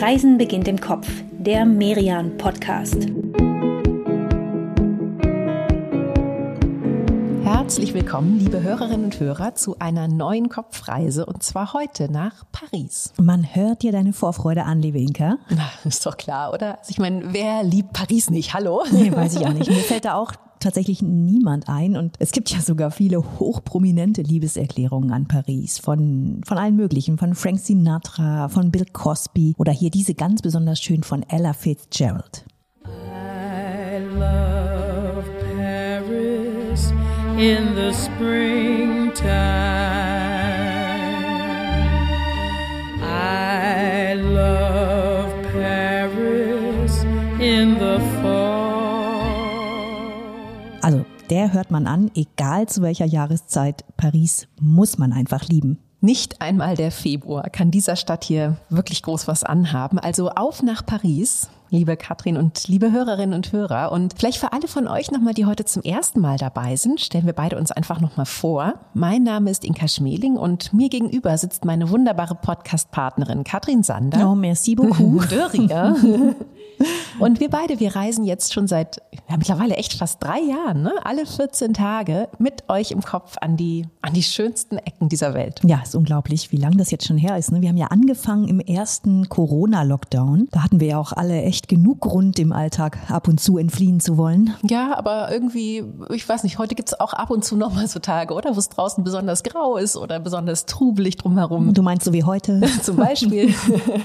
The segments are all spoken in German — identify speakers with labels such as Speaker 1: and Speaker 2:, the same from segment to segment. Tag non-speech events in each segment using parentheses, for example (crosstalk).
Speaker 1: Reisen beginnt im Kopf, der Merian Podcast.
Speaker 2: Herzlich willkommen, liebe Hörerinnen und Hörer, zu einer neuen Kopfreise und zwar heute nach Paris.
Speaker 3: Man hört dir deine Vorfreude an, liebe Inka.
Speaker 2: Na, ist doch klar, oder? Also ich meine, wer liebt Paris nicht? Hallo?
Speaker 3: Nee, weiß ich auch nicht. Mir fällt da auch tatsächlich niemand ein und es gibt ja sogar viele hochprominente Liebeserklärungen an Paris von, von allen möglichen, von Frank Sinatra, von Bill Cosby oder hier diese ganz besonders schön von Ella Fitzgerald. I love Paris in the springtime. Also, der hört man an, egal zu welcher Jahreszeit, Paris muss man einfach lieben.
Speaker 2: Nicht einmal der Februar kann dieser Stadt hier wirklich groß was anhaben. Also auf nach Paris liebe Katrin und liebe Hörerinnen und Hörer. Und vielleicht für alle von euch nochmal, die heute zum ersten Mal dabei sind, stellen wir beide uns einfach nochmal vor. Mein Name ist Inka Schmeling und mir gegenüber sitzt meine wunderbare Podcast-Partnerin Katrin Sander.
Speaker 3: Oh, merci beaucoup. (laughs)
Speaker 2: Dörriger. Und wir beide, wir reisen jetzt schon seit ja, mittlerweile echt fast drei Jahren, ne? alle 14 Tage mit euch im Kopf an die, an die schönsten Ecken dieser Welt.
Speaker 3: Ja, ist unglaublich, wie lange das jetzt schon her ist. Ne? Wir haben ja angefangen im ersten Corona-Lockdown. Da hatten wir ja auch alle echt genug Grund, im Alltag ab und zu entfliehen zu wollen.
Speaker 2: Ja, aber irgendwie, ich weiß nicht, heute gibt es auch ab und zu nochmal so Tage, oder? Wo es draußen besonders grau ist oder besonders trubelig drumherum.
Speaker 3: Du meinst so wie heute? (laughs)
Speaker 2: Zum Beispiel.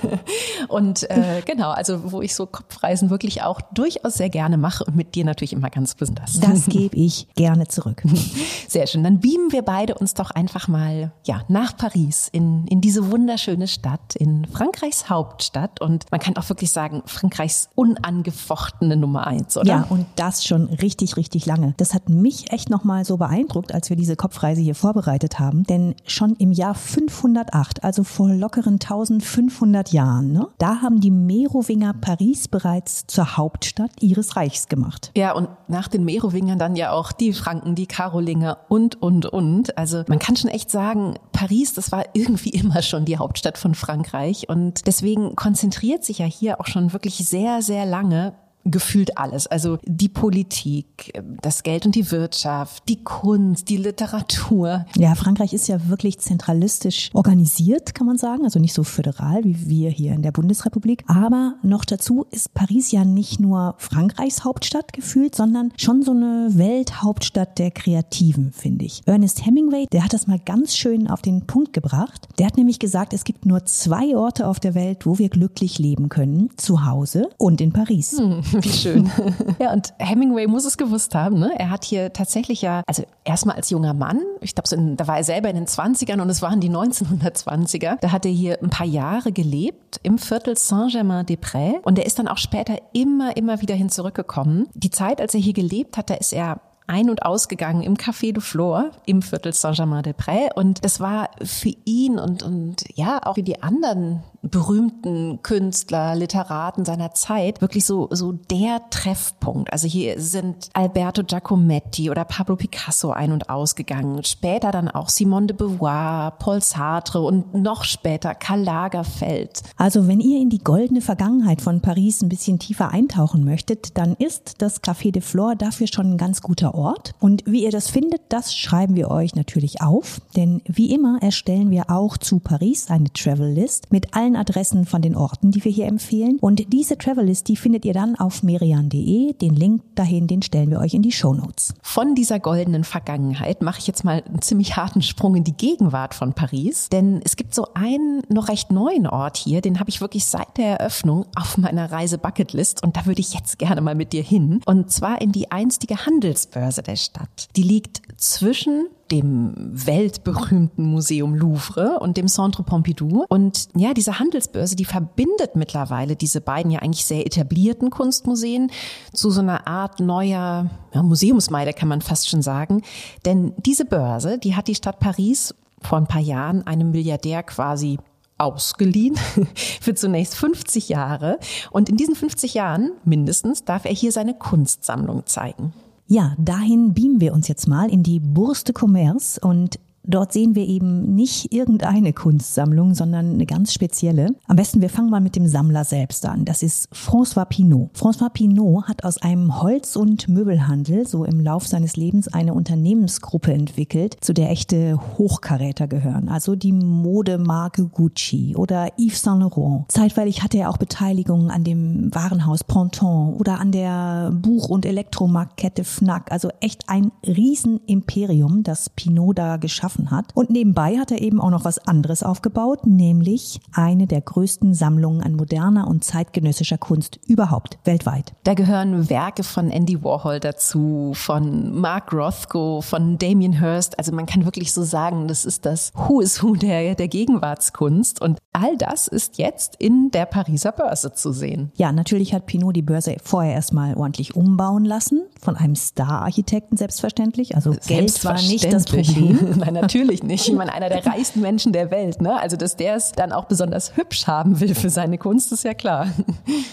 Speaker 2: (laughs) und äh, genau, also wo ich so Kopfreisen wirklich auch durchaus sehr gerne mache und mit dir natürlich immer ganz besonders.
Speaker 3: Das (laughs) gebe ich gerne zurück. (laughs)
Speaker 2: Sehr schön. Dann beamen wir beide uns doch einfach mal ja, nach Paris, in, in diese wunderschöne Stadt, in Frankreichs Hauptstadt. Und man kann auch wirklich sagen, Frankreichs unangefochtene Nummer eins, oder?
Speaker 3: Ja, und das schon richtig, richtig lange. Das hat mich echt nochmal so beeindruckt, als wir diese Kopfreise hier vorbereitet haben. Denn schon im Jahr 508, also vor lockeren 1500 Jahren, ne, da haben die Merowinger Paris bereits zur Hauptstadt ihres Reichs gemacht.
Speaker 2: Ja, und nach den Merowingern dann ja auch die Franken, die Karolinger und, und, und. Also man kann schon echt sagen, Paris, das war irgendwie (laughs) immer schon die Hauptstadt von Frankreich. Und deswegen konzentriert sich ja hier auch schon wirklich sehr, sehr lange gefühlt alles. Also die Politik, das Geld und die Wirtschaft, die Kunst, die Literatur.
Speaker 3: Ja, Frankreich ist ja wirklich zentralistisch organisiert, kann man sagen. Also nicht so föderal wie wir hier in der Bundesrepublik. Aber noch dazu ist Paris ja nicht nur Frankreichs Hauptstadt gefühlt, sondern schon so eine Welthauptstadt der Kreativen, finde ich. Ernest Hemingway, der hat das mal ganz schön auf den Punkt gebracht. Der hat nämlich gesagt, es gibt nur zwei Orte auf der Welt, wo wir glücklich leben können. Zu Hause und in Paris.
Speaker 2: Hm. (laughs) Wie schön. (laughs) ja, und Hemingway muss es gewusst haben. Ne? Er hat hier tatsächlich ja, also erstmal als junger Mann, ich glaube, so da war er selber in den 20ern und es waren die 1920er. Da hat er hier ein paar Jahre gelebt im Viertel Saint-Germain-des-Prés und er ist dann auch später immer, immer wieder hin zurückgekommen. Die Zeit, als er hier gelebt hat, da ist er ein- und ausgegangen im Café de Flore im Viertel Saint-Germain-des-Prés. Und das war für ihn und, und ja, auch für die anderen berühmten Künstler, Literaten seiner Zeit wirklich so, so der Treffpunkt. Also hier sind Alberto Giacometti oder Pablo Picasso ein- und ausgegangen. Später dann auch Simone de Beauvoir, Paul Sartre und noch später Karl Lagerfeld.
Speaker 3: Also wenn ihr in die goldene Vergangenheit von Paris ein bisschen tiefer eintauchen möchtet, dann ist das Café de Flore dafür schon ein ganz guter Ort. Und wie ihr das findet, das schreiben wir euch natürlich auf. Denn wie immer erstellen wir auch zu Paris eine Travel List mit allen Adressen von den Orten, die wir hier empfehlen. Und diese Travel List, die findet ihr dann auf merian.de. Den Link dahin, den stellen wir euch in die Show Notes.
Speaker 2: Von dieser goldenen Vergangenheit mache ich jetzt mal einen ziemlich harten Sprung in die Gegenwart von Paris. Denn es gibt so einen noch recht neuen Ort hier, den habe ich wirklich seit der Eröffnung auf meiner Reise Bucketlist und da würde ich jetzt gerne mal mit dir hin. Und zwar in die einstige Handelsbörse der Stadt. Die liegt zwischen dem weltberühmten Museum Louvre und dem Centre Pompidou. Und ja, diese Handelsbörse, die verbindet mittlerweile diese beiden ja eigentlich sehr etablierten Kunstmuseen zu so einer Art neuer ja, Museumsmeile, kann man fast schon sagen. Denn diese Börse, die hat die Stadt Paris vor ein paar Jahren einem Milliardär quasi ausgeliehen (laughs) für zunächst 50 Jahre. Und in diesen 50 Jahren mindestens darf er hier seine Kunstsammlung zeigen.
Speaker 3: Ja, dahin beamen wir uns jetzt mal in die Bourse de Commerce und Dort sehen wir eben nicht irgendeine Kunstsammlung, sondern eine ganz spezielle. Am besten wir fangen mal mit dem Sammler selbst an. Das ist François Pinault. François Pinault hat aus einem Holz- und Möbelhandel so im Lauf seines Lebens eine Unternehmensgruppe entwickelt, zu der echte Hochkaräter gehören. Also die Modemarke Gucci oder Yves Saint Laurent. Zeitweilig hatte er auch Beteiligungen an dem Warenhaus Ponton oder an der Buch- und Elektromarktkette Fnac. Also echt ein Riesenimperium, das Pinot da geschaffen hat. Und nebenbei hat er eben auch noch was anderes aufgebaut, nämlich eine der größten Sammlungen an moderner und zeitgenössischer Kunst überhaupt weltweit.
Speaker 2: Da gehören Werke von Andy Warhol dazu, von Mark Rothko, von Damien Hirst. Also man kann wirklich so sagen, das ist das Who is Who der, der Gegenwartskunst. Und all das ist jetzt in der Pariser Börse zu sehen.
Speaker 3: Ja, natürlich hat Pinot die Börse vorher erstmal ordentlich umbauen lassen, von einem Star-Architekten selbstverständlich. Also Geld war nicht das Problem. (laughs)
Speaker 2: Nein, natürlich nicht. Ich meine, einer der (laughs) reichsten Menschen der Welt. Ne? Also, dass der es dann auch besonders hübsch haben will für seine Kunst, ist ja klar.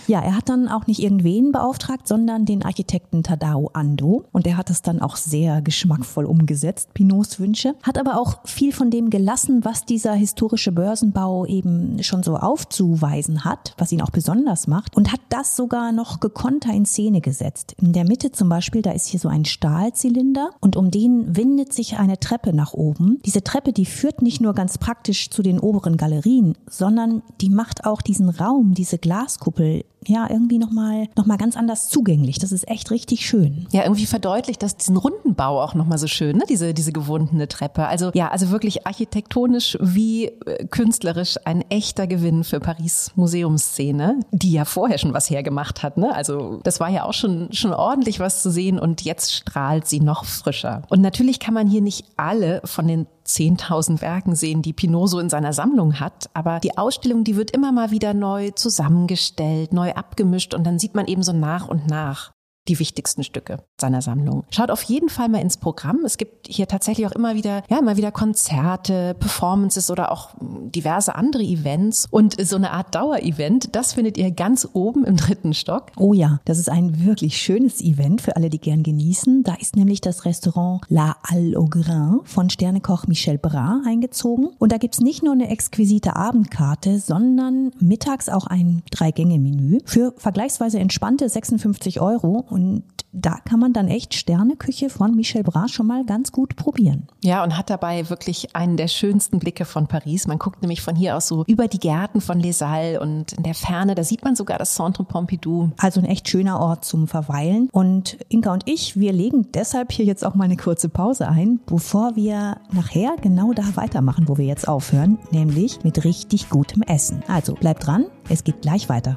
Speaker 3: Ja, er hat dann auch nicht irgendwen beauftragt, sondern den Architekten Tadao Ando. Und der hat es dann auch sehr geschmackvoll umgesetzt, Pinots Wünsche. Hat aber auch viel von dem gelassen, was dieser historische Börsenbau eben schon so aufzuweisen hat, was ihn auch besonders macht. Und hat das sogar noch gekonter in Szene gesetzt. In der Mitte zum Beispiel, da ist hier so ein Stahlzylinder und um den windet sich eine Treppe nach oben. Diese Treppe, die führt nicht nur ganz praktisch zu den oberen Galerien, sondern die macht auch diesen Raum, diese Glaskuppel ja irgendwie nochmal noch mal ganz anders zugänglich. Das ist echt richtig schön.
Speaker 2: Ja, irgendwie verdeutlicht das diesen runden Bau auch nochmal so schön, ne? diese, diese gewundene Treppe. Also ja, also wirklich architektonisch wie äh, künstlerisch ein echter Gewinn für Paris Museumsszene, die ja vorher schon was hergemacht hat. Ne? Also das war ja auch schon, schon ordentlich was zu sehen und jetzt strahlt sie noch frischer. Und natürlich kann man hier nicht alle von den 10.000 Werken sehen, die Pinot so in seiner Sammlung hat. Aber die Ausstellung, die wird immer mal wieder neu zusammengestellt, neu abgemischt und dann sieht man eben so nach und nach die wichtigsten Stücke seiner Sammlung. Schaut auf jeden Fall mal ins Programm. Es gibt hier tatsächlich auch immer wieder, ja, immer wieder Konzerte, Performances oder auch diverse andere Events und so eine Art Dauerevent. Das findet ihr ganz oben im dritten Stock.
Speaker 3: Oh ja, das ist ein wirklich schönes Event für alle, die gern genießen. Da ist nämlich das Restaurant La Halle au Grain von Sternekoch Michel Bras eingezogen. Und da gibt's nicht nur eine exquisite Abendkarte, sondern mittags auch ein Drei-Gänge-Menü für vergleichsweise entspannte 56 Euro und da kann man dann echt Sterneküche von Michel Bras schon mal ganz gut probieren.
Speaker 2: Ja, und hat dabei wirklich einen der schönsten Blicke von Paris. Man guckt nämlich von hier aus so über die Gärten von Les Halles und in der Ferne, da sieht man sogar das Centre Pompidou.
Speaker 3: Also ein echt schöner Ort zum Verweilen. Und Inka und ich, wir legen deshalb hier jetzt auch mal eine kurze Pause ein, bevor wir nachher genau da weitermachen, wo wir jetzt aufhören, nämlich mit richtig gutem Essen. Also bleibt dran, es geht gleich weiter.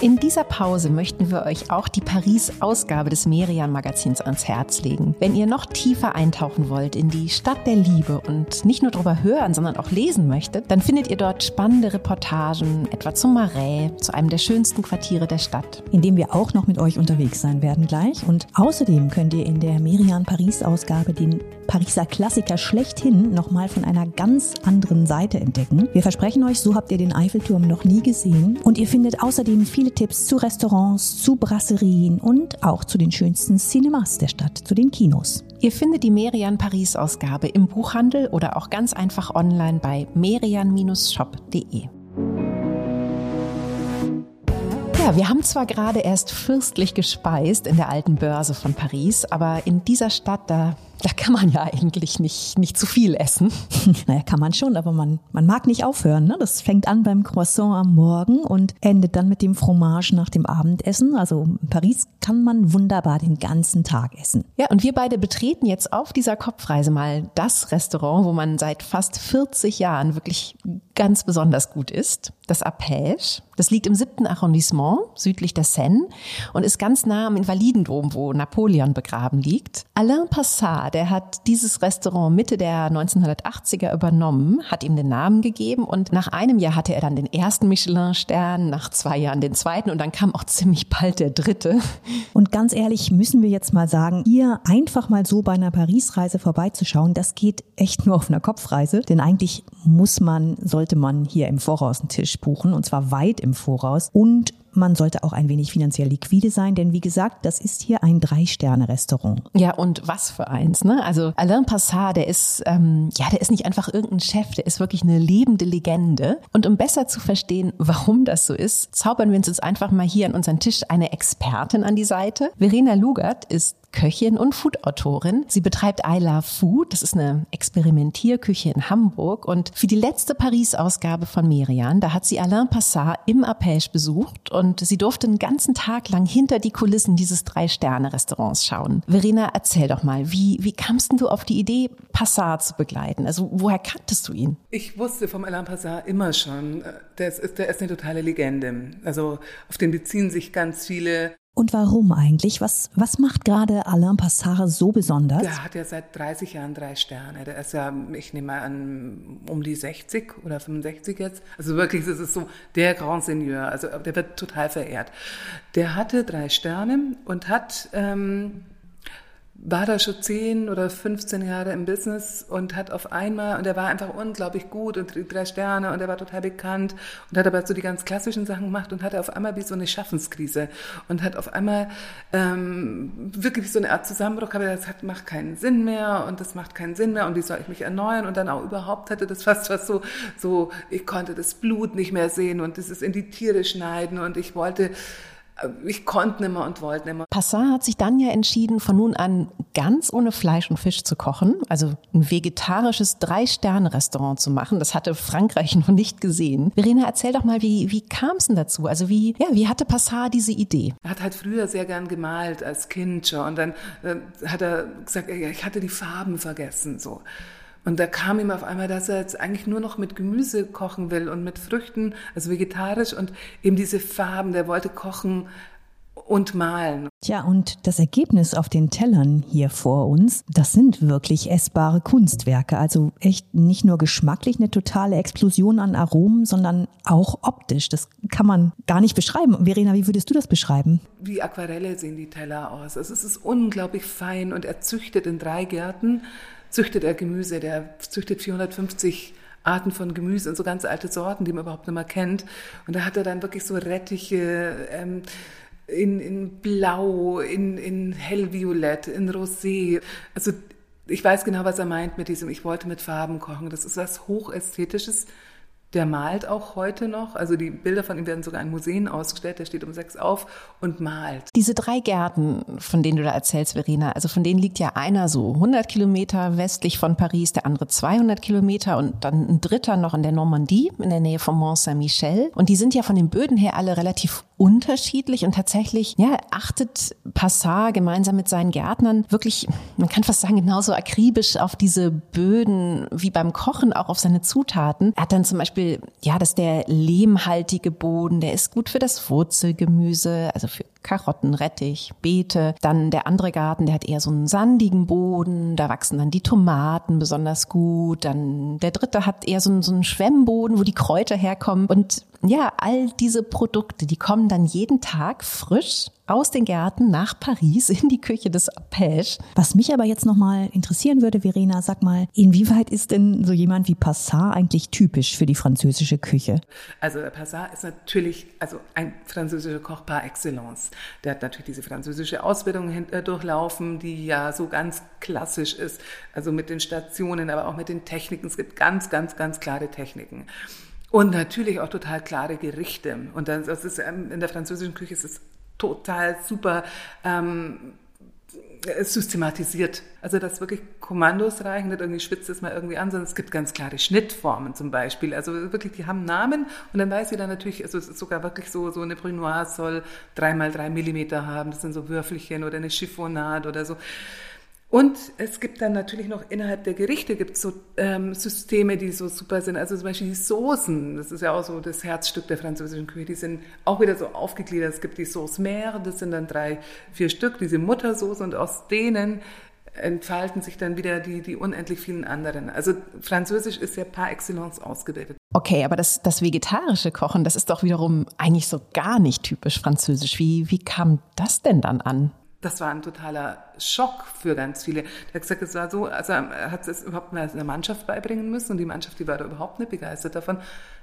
Speaker 2: In dieser Pause möchten wir euch auch die Paris-Ausgabe des Merian-Magazins ans Herz legen. Wenn ihr noch tiefer eintauchen wollt in die Stadt der Liebe und nicht nur darüber hören, sondern auch lesen möchtet, dann findet ihr dort spannende Reportagen, etwa zum Marais, zu einem der schönsten Quartiere der Stadt.
Speaker 3: In dem wir auch noch mit euch unterwegs sein werden gleich. Und außerdem könnt ihr in der Merian-Paris-Ausgabe den Pariser Klassiker schlechthin nochmal von einer ganz anderen Seite entdecken. Wir versprechen euch, so habt ihr den Eiffelturm noch nie gesehen. Und ihr findet außerdem viele Tipps zu Restaurants, zu Brasserien und auch zu den schönsten Cinemas der Stadt, zu den Kinos.
Speaker 2: Ihr findet die Merian Paris Ausgabe im Buchhandel oder auch ganz einfach online bei merian-shop.de. Ja, wir haben zwar gerade erst fürstlich gespeist in der alten Börse von Paris, aber in dieser Stadt, da da kann man ja eigentlich nicht, nicht zu viel essen. (laughs)
Speaker 3: Naja, kann man schon, aber man, man mag nicht aufhören. Ne? Das fängt an beim Croissant am Morgen und endet dann mit dem Fromage nach dem Abendessen. Also in Paris kann man wunderbar den ganzen Tag essen.
Speaker 2: Ja, und wir beide betreten jetzt auf dieser Kopfreise mal das Restaurant, wo man seit fast 40 Jahren wirklich ganz besonders gut isst. Das Apèche. Das liegt im siebten Arrondissement, südlich der Seine und ist ganz nah am Invalidendom, wo Napoleon begraben liegt. Alain Passat, der hat dieses Restaurant Mitte der 1980er übernommen, hat ihm den Namen gegeben und nach einem Jahr hatte er dann den ersten Michelin-Stern, nach zwei Jahren den zweiten und dann kam auch (laughs) ziemlich bald der dritte.
Speaker 3: Und ganz ehrlich müssen wir jetzt mal sagen, hier einfach mal so bei einer Paris-Reise vorbeizuschauen, das geht echt nur auf einer Kopfreise, denn eigentlich muss man, sollte man hier im Voraus einen Tisch buchen und zwar weit im Voraus und man sollte auch ein wenig finanziell liquide sein, denn wie gesagt, das ist hier ein Drei-Sterne-Restaurant.
Speaker 2: Ja, und was für eins, ne? Also Alain Passat, der ist, ähm, ja, der ist nicht einfach irgendein Chef, der ist wirklich eine lebende Legende. Und um besser zu verstehen, warum das so ist, zaubern wir uns jetzt einfach mal hier an unseren Tisch eine Expertin an die Seite. Verena Lugert ist Köchin und Foodautorin. Sie betreibt I Love Food. Das ist eine Experimentierküche in Hamburg. Und für die letzte Paris-Ausgabe von Merian, da hat sie Alain Passat im Arpège besucht und sie durfte einen ganzen Tag lang hinter die Kulissen dieses Drei-Sterne-Restaurants schauen. Verena, erzähl doch mal, wie, wie kamst du auf die Idee, Passat zu begleiten? Also woher kanntest du ihn?
Speaker 4: Ich wusste vom Alain Passat immer schon, der ist, der ist eine totale Legende. Also auf den beziehen sich ganz viele
Speaker 3: und warum eigentlich? Was, was macht gerade Alain Passard so besonders?
Speaker 4: Der hat ja seit 30 Jahren drei Sterne. Der ist ja, ich nehme mal an, um die 60 oder 65 jetzt. Also wirklich, das ist so der Grand Seigneur. Also der wird total verehrt. Der hatte drei Sterne und hat ähm, war da schon zehn oder 15 Jahre im Business und hat auf einmal, und er war einfach unglaublich gut und drei Sterne und er war total bekannt und hat aber so die ganz klassischen Sachen gemacht und hatte auf einmal wie so eine Schaffenskrise und hat auf einmal ähm, wirklich so eine Art Zusammenbruch, aber das hat, macht keinen Sinn mehr und das macht keinen Sinn mehr und wie soll ich mich erneuern? Und dann auch überhaupt hatte das fast was so, so, ich konnte das Blut nicht mehr sehen und das ist in die Tiere schneiden und ich wollte ich konnte nicht mehr und wollte nicht mehr.
Speaker 2: Passat hat sich dann ja entschieden, von nun an ganz ohne Fleisch und Fisch zu kochen, also ein vegetarisches Drei-Sterne-Restaurant zu machen. Das hatte Frankreich (laughs) noch nicht gesehen. Verena, erzähl doch mal, wie, wie kam es denn dazu? Also wie, ja, wie hatte Passat diese Idee?
Speaker 4: Er hat halt früher sehr gern gemalt als Kind schon und dann äh, hat er gesagt, ich hatte die Farben vergessen, so. Und da kam ihm auf einmal, dass er jetzt eigentlich nur noch mit Gemüse kochen will und mit Früchten, also vegetarisch und eben diese Farben, der wollte kochen und malen.
Speaker 3: Tja, und das Ergebnis auf den Tellern hier vor uns, das sind wirklich essbare Kunstwerke. Also echt nicht nur geschmacklich eine totale Explosion an Aromen, sondern auch optisch. Das kann man gar nicht beschreiben. Verena, wie würdest du das beschreiben?
Speaker 4: Wie Aquarelle sehen die Teller aus. Also es ist unglaublich fein und er züchtet in drei Gärten züchtet er Gemüse. Der züchtet 450 Arten von Gemüse und so ganz alte Sorten, die man überhaupt nicht mehr kennt. Und da hat er dann wirklich so Rettiche ähm, in, in Blau, in, in Hellviolett, in Rosé. Also ich weiß genau, was er meint mit diesem, ich wollte mit Farben kochen. Das ist was Hochästhetisches. Der malt auch heute noch. Also die Bilder von ihm werden sogar in Museen ausgestellt. Der steht um sechs auf und malt.
Speaker 2: Diese drei Gärten, von denen du da erzählst, Verena, also von denen liegt ja einer so 100 Kilometer westlich von Paris, der andere 200 Kilometer und dann ein dritter noch in der Normandie, in der Nähe von Mont Saint-Michel. Und die sind ja von den Böden her alle relativ unterschiedlich und tatsächlich, ja, achtet Passat gemeinsam mit seinen Gärtnern wirklich, man kann fast sagen, genauso akribisch auf diese Böden wie beim Kochen, auch auf seine Zutaten. Er hat dann zum Beispiel, ja, dass der lehmhaltige Boden, der ist gut für das Wurzelgemüse, also für Karotten, Rettich, Beete. Dann der andere Garten, der hat eher so einen sandigen Boden, da wachsen dann die Tomaten besonders gut. Dann der dritte hat eher so einen, so einen Schwemmboden, wo die Kräuter herkommen. Und ja, all diese Produkte, die kommen dann jeden Tag frisch aus den Gärten nach Paris in die Küche des Arpège.
Speaker 3: Was mich aber jetzt nochmal interessieren würde, Verena, sag mal, inwieweit ist denn so jemand wie Passat eigentlich typisch für die französische Küche?
Speaker 4: Also Passat ist natürlich also ein französischer Koch par excellence. Der hat natürlich diese französische Ausbildung äh, durchlaufen, die ja so ganz klassisch ist, also mit den Stationen, aber auch mit den Techniken. Es gibt ganz, ganz, ganz klare Techniken. Und natürlich auch total klare Gerichte. Und das ist ähm, in der französischen Küche ist es total super ähm, systematisiert. Also dass wirklich Kommandos reichen, nicht irgendwie spitzt es mal irgendwie an, sondern es gibt ganz klare Schnittformen zum Beispiel. Also wirklich, die haben Namen und dann weiß jeder natürlich, also es ist sogar wirklich so, so eine Brunoise soll drei mal drei Millimeter haben, das sind so Würfelchen oder eine Chiffonade oder so. Und es gibt dann natürlich noch innerhalb der Gerichte gibt so ähm, Systeme, die so super sind. Also zum Beispiel die Soßen, das ist ja auch so das Herzstück der französischen Küche, die sind auch wieder so aufgegliedert. Es gibt die Sauce Mère, das sind dann drei, vier Stück, diese Muttersoße und aus denen entfalten sich dann wieder die, die unendlich vielen anderen. Also Französisch ist ja par excellence ausgebildet.
Speaker 2: Okay, aber das, das vegetarische Kochen, das ist doch wiederum eigentlich so gar nicht typisch französisch. Wie, wie kam das denn dann an?
Speaker 4: Das war ein totaler Schock für ganz viele. Der hat gesagt, es war so, also er hat es überhaupt mal einer Mannschaft beibringen müssen und die Mannschaft, die war da überhaupt nicht begeistert davon,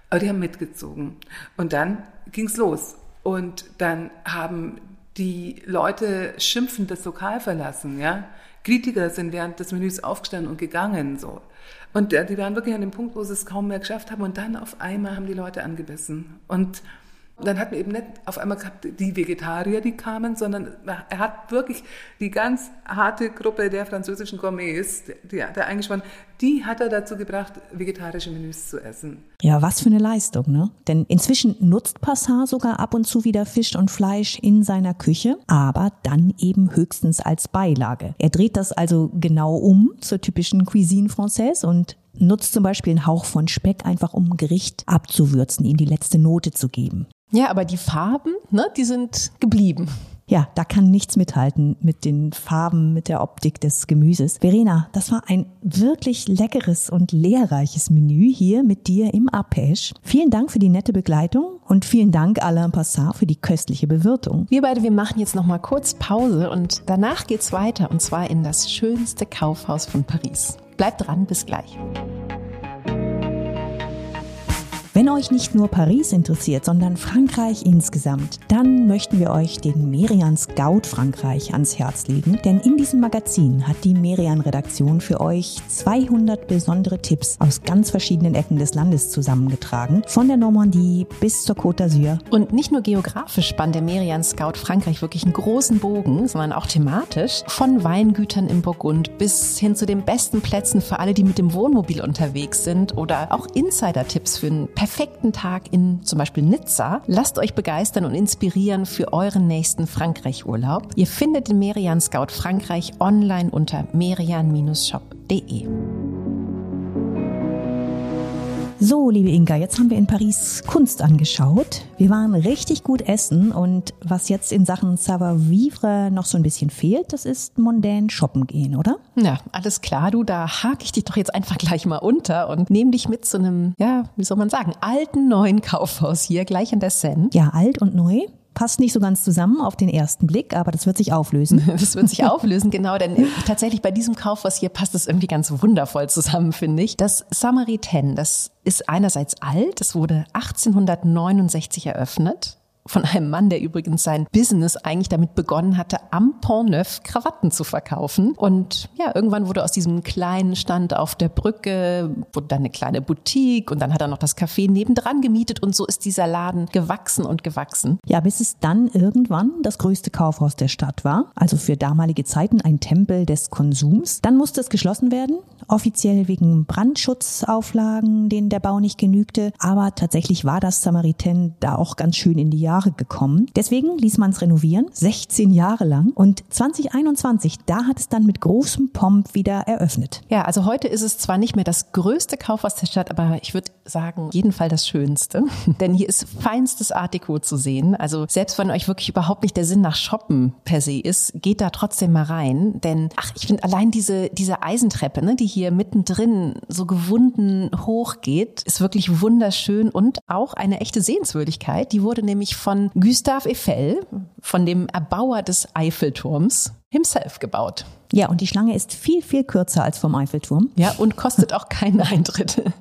Speaker 4: aber die haben mitgezogen. Und dann ging's los. Und dann haben die Leute schimpfend das Lokal verlassen, ja. Kritiker sind während des Menüs aufgestanden und gegangen, so. Und äh, die waren wirklich an dem Punkt, wo sie es kaum mehr geschafft haben. Und dann auf einmal haben die Leute angebissen. Und dann hatten wir eben nicht auf einmal gehabt die Vegetarier, die kamen, sondern er hat wirklich die ganz harte Gruppe der französischen Gourmets, die, der eingespannt, die hat er dazu gebracht, vegetarische Menüs zu essen.
Speaker 3: Ja, was für eine Leistung, ne? Denn inzwischen nutzt Passat sogar ab und zu wieder Fisch und Fleisch in seiner Küche, aber dann eben höchstens als Beilage. Er dreht das also genau um zur typischen Cuisine Française und nutzt zum Beispiel einen Hauch von Speck einfach, um Gericht abzuwürzen, ihm die letzte Note zu geben.
Speaker 2: Ja, aber die Farben, ne, die sind geblieben.
Speaker 3: Ja, da kann nichts mithalten mit den Farben, mit der Optik des Gemüses. Verena, das war ein wirklich leckeres und lehrreiches Menü hier mit dir im Arpège. Vielen Dank für die nette Begleitung und vielen Dank Alain Passat für die köstliche Bewirtung.
Speaker 2: Wir beide, wir machen jetzt noch mal kurz Pause und danach geht's weiter und zwar in das schönste Kaufhaus von Paris. Bleibt dran, bis gleich.
Speaker 3: Wenn euch nicht nur Paris interessiert, sondern Frankreich insgesamt, dann möchten wir euch den Merian Scout Frankreich ans Herz legen, denn in diesem Magazin hat die Merian Redaktion für euch 200 besondere Tipps aus ganz verschiedenen Ecken des Landes zusammengetragen, von der Normandie bis zur Côte d'Azur.
Speaker 2: Und nicht nur geografisch spannt der Merian Scout Frankreich wirklich einen großen Bogen, sondern auch thematisch, von Weingütern im Burgund bis hin zu den besten Plätzen für alle, die mit dem Wohnmobil unterwegs sind oder auch Insider-Tipps für einen perfekten Tag in zum Beispiel Nizza. Lasst euch begeistern und inspirieren für euren nächsten Frankreich-Urlaub. Ihr findet den Merian Scout Frankreich online unter merian-shop.de.
Speaker 3: So, liebe Inka, jetzt haben wir in Paris Kunst angeschaut. Wir waren richtig gut essen und was jetzt in Sachen Savoir-vivre noch so ein bisschen fehlt, das ist mondän shoppen gehen, oder?
Speaker 2: Ja, alles klar, du, da hake ich dich doch jetzt einfach gleich mal unter und nehme dich mit zu einem, ja, wie soll man sagen, alten neuen Kaufhaus hier gleich an der Seine.
Speaker 3: Ja, alt und neu passt nicht so ganz zusammen auf den ersten Blick, aber das wird sich auflösen. (laughs)
Speaker 2: Das wird sich (laughs) auflösen, genau, denn tatsächlich bei diesem Kaufhaus hier passt es irgendwie ganz wundervoll zusammen, finde ich. Das Samaritaine, das ist einerseits alt, es wurde 1869 eröffnet von einem Mann, der übrigens sein Business eigentlich damit begonnen hatte, am Pont Neuf Krawatten zu verkaufen. Und ja, irgendwann wurde aus diesem kleinen Stand auf der Brücke, wurde dann eine kleine Boutique und dann hat er noch das Café nebendran gemietet und so ist dieser Laden gewachsen und gewachsen.
Speaker 3: Ja, bis es dann irgendwann das größte Kaufhaus der Stadt war, also für damalige Zeiten ein Tempel des Konsums. Dann musste es geschlossen werden, offiziell wegen Brandschutzauflagen, denen der Bau nicht genügte, aber tatsächlich war das Samaritaine da auch ganz schön in die Jahre Jahre gekommen. Deswegen ließ man es renovieren, 16 Jahre lang. Und 2021, da hat es dann mit großem Pomp wieder eröffnet.
Speaker 2: Ja, also heute ist es zwar nicht mehr das größte Kaufhaus der Stadt, aber ich würde sagen, jeden Fall das Schönste. (laughs) Denn hier ist feinstes Art Deco zu sehen. Also selbst wenn euch wirklich überhaupt nicht der Sinn nach Shoppen per se ist, geht da trotzdem mal rein. Denn, ach, ich finde allein diese, diese Eisentreppe, ne, die hier mittendrin so gewunden hochgeht, ist wirklich wunderschön und auch eine echte Sehenswürdigkeit. Die wurde nämlich von Gustave Eiffel, von dem Erbauer des Eiffelturms, himself gebaut.
Speaker 3: Ja, und die Schlange ist viel, viel kürzer als vom Eiffelturm.
Speaker 2: Ja, und kostet auch keinen Eintritt. (laughs)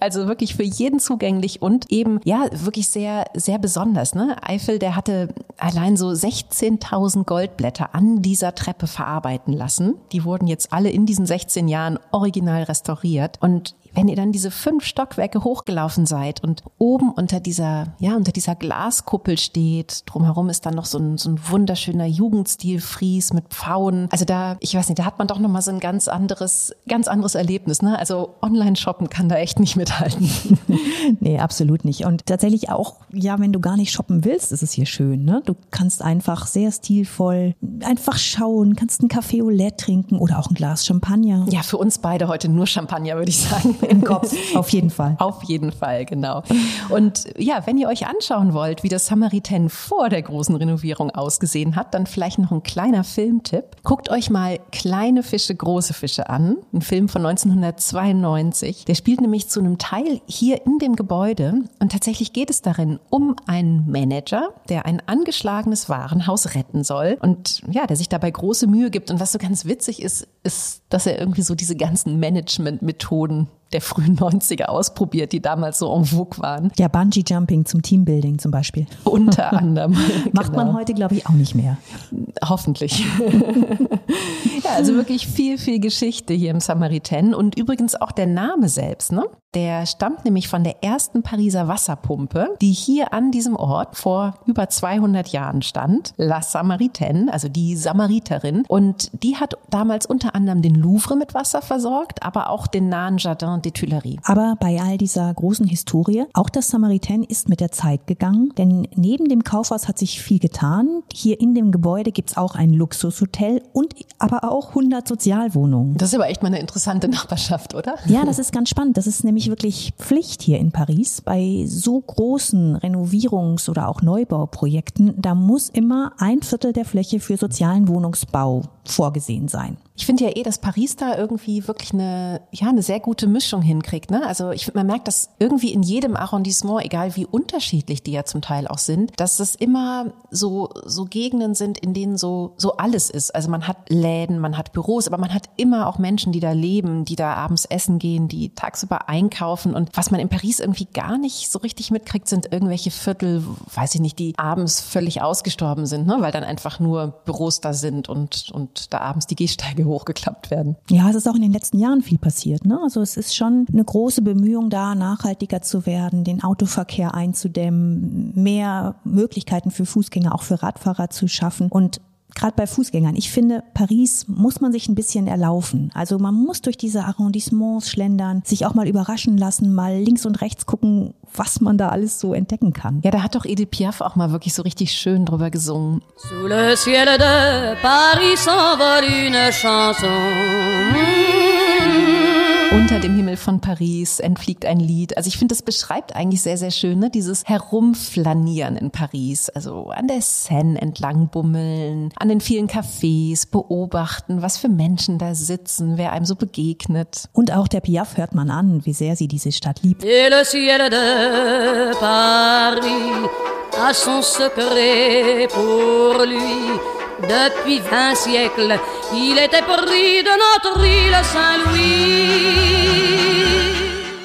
Speaker 2: Also wirklich für jeden zugänglich und eben, ja, wirklich sehr, sehr besonders. Ne? Eiffel, der hatte allein so 16.000 Goldblätter an dieser Treppe verarbeiten lassen. Die wurden jetzt alle in diesen 16 Jahren original restauriert. Und wenn ihr dann diese fünf Stockwerke hochgelaufen seid und oben unter dieser, ja, unter dieser Glaskuppel steht, drumherum ist dann noch so ein, so ein wunderschöner Jugendstilfries mit Pfauen. Also da, ich weiß nicht, da hat man doch nochmal so ein ganz anderes, ganz anderes Erlebnis, ne? Also Online-Shoppen kann da echt nicht mithalten. (laughs)
Speaker 3: nee, absolut nicht. Und tatsächlich auch, ja, wenn du gar nicht shoppen willst, ist es hier schön, ne? Du kannst einfach sehr stilvoll einfach schauen, kannst ein Café au lait trinken oder auch ein Glas Champagner.
Speaker 2: Ja, für uns beide heute nur Champagner, würde ich sagen
Speaker 3: im Kopf. (laughs) Auf jeden Fall.
Speaker 2: Auf jeden Fall, genau. Und ja, wenn ihr euch anschauen wollt, wie das Samaritaine vor der großen Renovierung ausgesehen hat, dann vielleicht noch ein kleiner Filmtipp. Guckt euch mal Kleine Fische, große Fische an. Ein Film von 1992. Der spielt nämlich zu einem Teil hier in dem Gebäude. Und tatsächlich geht es darin um einen Manager, der ein angeschlagenes Warenhaus retten soll. Und ja, der sich dabei große Mühe gibt. Und was so ganz witzig ist, ist, dass er irgendwie so diese ganzen Management-Methoden der frühen (laughs) 90er ausprobiert, die damals so en vogue waren.
Speaker 3: Ja, Bungee Jumping zum Teambuilding zum Beispiel.
Speaker 2: Unter (laughs) anderem.
Speaker 3: Macht genau. man heute, glaube ich, auch nicht mehr.
Speaker 2: Hoffentlich. (laughs) ja, also wirklich viel, viel Geschichte hier im Samaritaine und übrigens auch der Name selbst, ne? Der stammt nämlich von der ersten Pariser Wasserpumpe, die hier an diesem Ort vor über 200 Jahren stand. La Samaritaine, also die Samariterin. Und die hat damals unter anderem den Louvre mit Wasser versorgt, aber auch den nahen Jardin des Tuileries.
Speaker 3: Aber bei all dieser großen Historie, auch das Samaritaine ist mit der Zeit gegangen, denn neben dem Kaufhaus hat sich viel getan. Hier in dem Gebäude gibt's auch ein Luxushotel und aber auch 100 Sozialwohnungen.
Speaker 2: Das ist aber echt mal eine interessante Nachbarschaft, oder?
Speaker 3: Ja, das ist ganz spannend. Das ist nämlich wirklich Pflicht hier in Paris. Bei so großen Renovierungs- oder auch Neubauprojekten, da muss immer ein Viertel der Fläche für sozialen Wohnungsbau vorgesehen sein.
Speaker 2: Ich finde ja eh, dass Paris da irgendwie wirklich eine, ja, eine sehr gute Mischung hinkriegt. Ne? Also ich, man merkt das irgendwie in jedem Arrondissement, egal wie unterschiedlich die ja zum Teil auch sind, dass es immer so, so Gegenden sind, in denen so, so alles ist. Also man hat Läden, man hat Büros, aber man hat immer auch Menschen, die da leben, die da abends essen gehen, die tagsüber einkaufen. Und was man in Paris irgendwie gar nicht so richtig mitkriegt, sind irgendwelche Viertel, weiß ich nicht, die abends völlig ausgestorben sind, ne? weil dann einfach nur Büros da sind und, und da abends die Gehsteige hochgeklappt werden.
Speaker 3: Ja, es ist auch in den letzten Jahren viel passiert. Ne? Also es ist schon eine große Bemühung da, nachhaltiger zu werden, den Autoverkehr einzudämmen, mehr Möglichkeiten für Fußgänger, auch für Radfahrer zu schaffen und gerade bei Fußgängern, ich finde, Paris muss man sich ein bisschen erlaufen. Also man muss durch diese Arrondissements schlendern, sich auch mal überraschen lassen, mal links und rechts gucken, was man da alles so entdecken kann.
Speaker 2: Ja, da hat doch Edith Piaf auch mal wirklich so richtig schön drüber gesungen.
Speaker 5: Sous le ciel de Paris s'envole une chanson.
Speaker 2: Unter dem Himmel von Paris entfliegt ein Lied. Also ich finde, das beschreibt eigentlich sehr, sehr schön, ne? dieses Herumflanieren in Paris. Also an der Seine entlang bummeln, an den vielen Cafés beobachten, was für Menschen da sitzen, wer einem so begegnet.
Speaker 3: Und auch der Piaf hört man an, wie sehr sie diese Stadt liebt.
Speaker 5: Et le ciel de Paris a son secret pour lui. Depuis vingt siècles, il était pris de notre île Saint-Louis.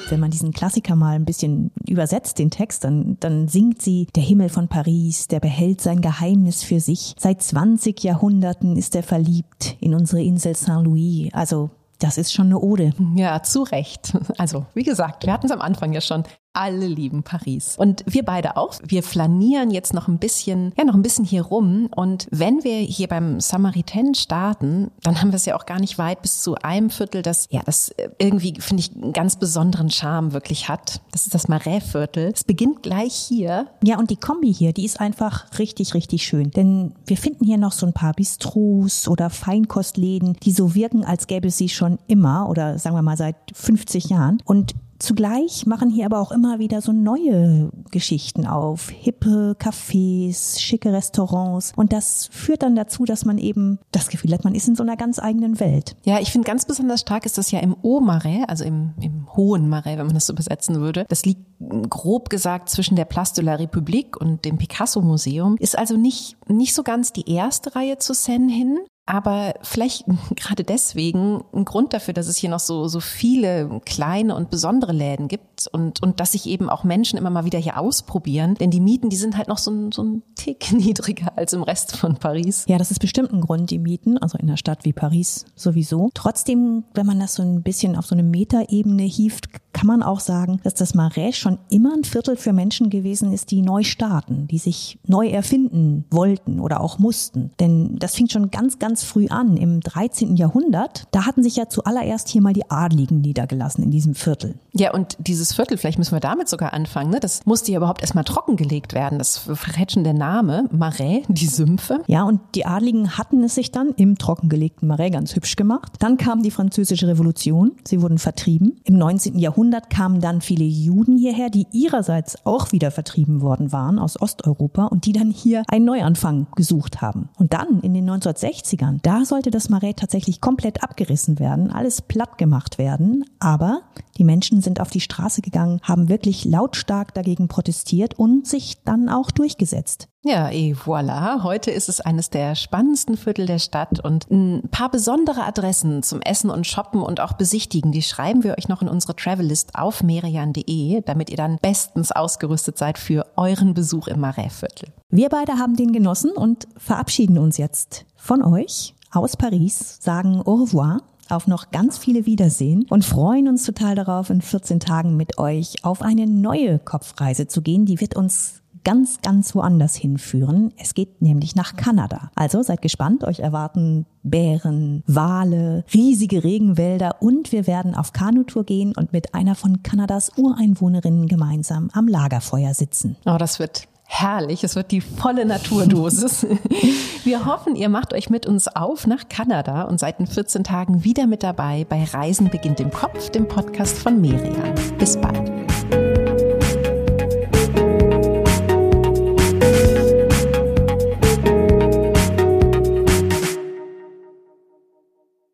Speaker 3: Wenn man diesen Klassiker mal ein bisschen übersetzt, den Text, dann, dann singt sie, der Himmel von Paris, der behält sein Geheimnis für sich. Seit 20 Jahrhunderten ist er verliebt in unsere Insel Saint-Louis. Also das ist schon eine Ode.
Speaker 2: Ja, zu Recht. Also, wie gesagt, wir hatten es am Anfang ja schon. Alle lieben Paris. Und wir beide auch. Wir flanieren jetzt noch ein bisschen, ja, noch ein bisschen hier rum. Und wenn wir hier beim Samaritaine starten, dann haben wir es ja auch gar nicht weit bis zu einem Viertel, das, ja, das irgendwie, finde ich, einen ganz besonderen Charme wirklich hat. Das ist das Marais-Viertel. Es beginnt gleich hier.
Speaker 3: Ja, und die Kombi hier, die ist einfach richtig, richtig schön. Denn wir finden hier noch so ein paar Bistros oder Feinkostläden, die so wirken, als gäbe es sie schon immer oder sagen wir mal seit 50 Jahren. Und Zugleich machen hier aber auch immer wieder so neue Geschichten auf. Hippe Cafés, schicke Restaurants. Und das führt dann dazu, dass man eben das Gefühl hat, man ist in so einer ganz eigenen Welt.
Speaker 2: Ja, ich finde ganz besonders stark ist das ja im Haut-Marais, also im, im hohen Marais, wenn man das so übersetzen würde. Das liegt grob gesagt zwischen der Place de la République und dem Picasso-Museum. Ist also nicht, nicht so ganz die erste Reihe zu Seine hin, aber vielleicht (laughs) gerade deswegen ein Grund dafür, dass es hier noch so, so viele kleine und besondere Läden gibt und, und dass sich eben auch Menschen immer mal wieder hier ausprobieren. Denn die Mieten, die sind halt noch so ein, so ein Tick (laughs) niedriger als im Rest von Paris.
Speaker 3: Ja, das ist bestimmt ein Grund, die Mieten, also in einer Stadt wie Paris sowieso. Trotzdem, wenn man das so ein bisschen auf so eine Metaebene hieft, kann man auch sagen, dass das Marais schon immer ein Viertel für Menschen gewesen ist, die neu starten, die sich neu erfinden wollten oder auch mussten. Denn das fing schon ganz, ganz ganz früh an, im 13. Jahrhundert. Da hatten sich ja zuallererst hier mal die Adligen niedergelassen in diesem Viertel.
Speaker 2: Ja, und dieses Viertel, vielleicht müssen wir damit sogar anfangen, ne? das musste ja überhaupt erstmal trockengelegt werden. Das verrät schon der Name, Marais, die Sümpfe.
Speaker 3: Ja, und die Adligen hatten es sich dann im trockengelegten Marais ganz hübsch gemacht. Dann kam die französische Revolution. Sie wurden vertrieben. Im 19. Jahrhundert kamen dann viele Juden hierher, die ihrerseits auch wieder vertrieben worden waren aus Osteuropa und die dann hier einen Neuanfang gesucht haben. Und dann in den 1960ern Jahren. Da sollte das Marais tatsächlich komplett abgerissen werden, alles platt gemacht werden. Aber Die Menschen sind auf die Straße gegangen, haben wirklich lautstark dagegen protestiert und sich dann auch durchgesetzt.
Speaker 2: Ja, et voilà. Heute ist es eines der spannendsten Viertel der Stadt und ein paar besondere Adressen zum Essen und Shoppen und auch Besichtigen, die schreiben wir euch noch in unsere Travellist auf merian.de, damit ihr dann bestens ausgerüstet seid für euren Besuch im Marais-Viertel.
Speaker 3: Wir beide haben den genossen und verabschieden uns jetzt von euch aus Paris, sagen au revoir auf noch ganz viele Wiedersehen und freuen uns total darauf, in 14 Tagen mit euch auf eine neue Kopfreise zu gehen. Die wird uns ganz, ganz woanders hinführen. Es geht nämlich nach Kanada. Also seid gespannt, euch erwarten Bären, Wale, riesige Regenwälder und wir werden auf Kanutour gehen und mit einer von Kanadas Ureinwohnerinnen gemeinsam am Lagerfeuer sitzen.
Speaker 2: Oh, das wird herrlich. Es wird die volle Naturdosis. (laughs) Wir hoffen, ihr macht euch mit uns auf nach Kanada und seid in 14 Tagen wieder mit dabei bei Reisen beginnt im Kopf, dem Podcast von Merian. Bis bald.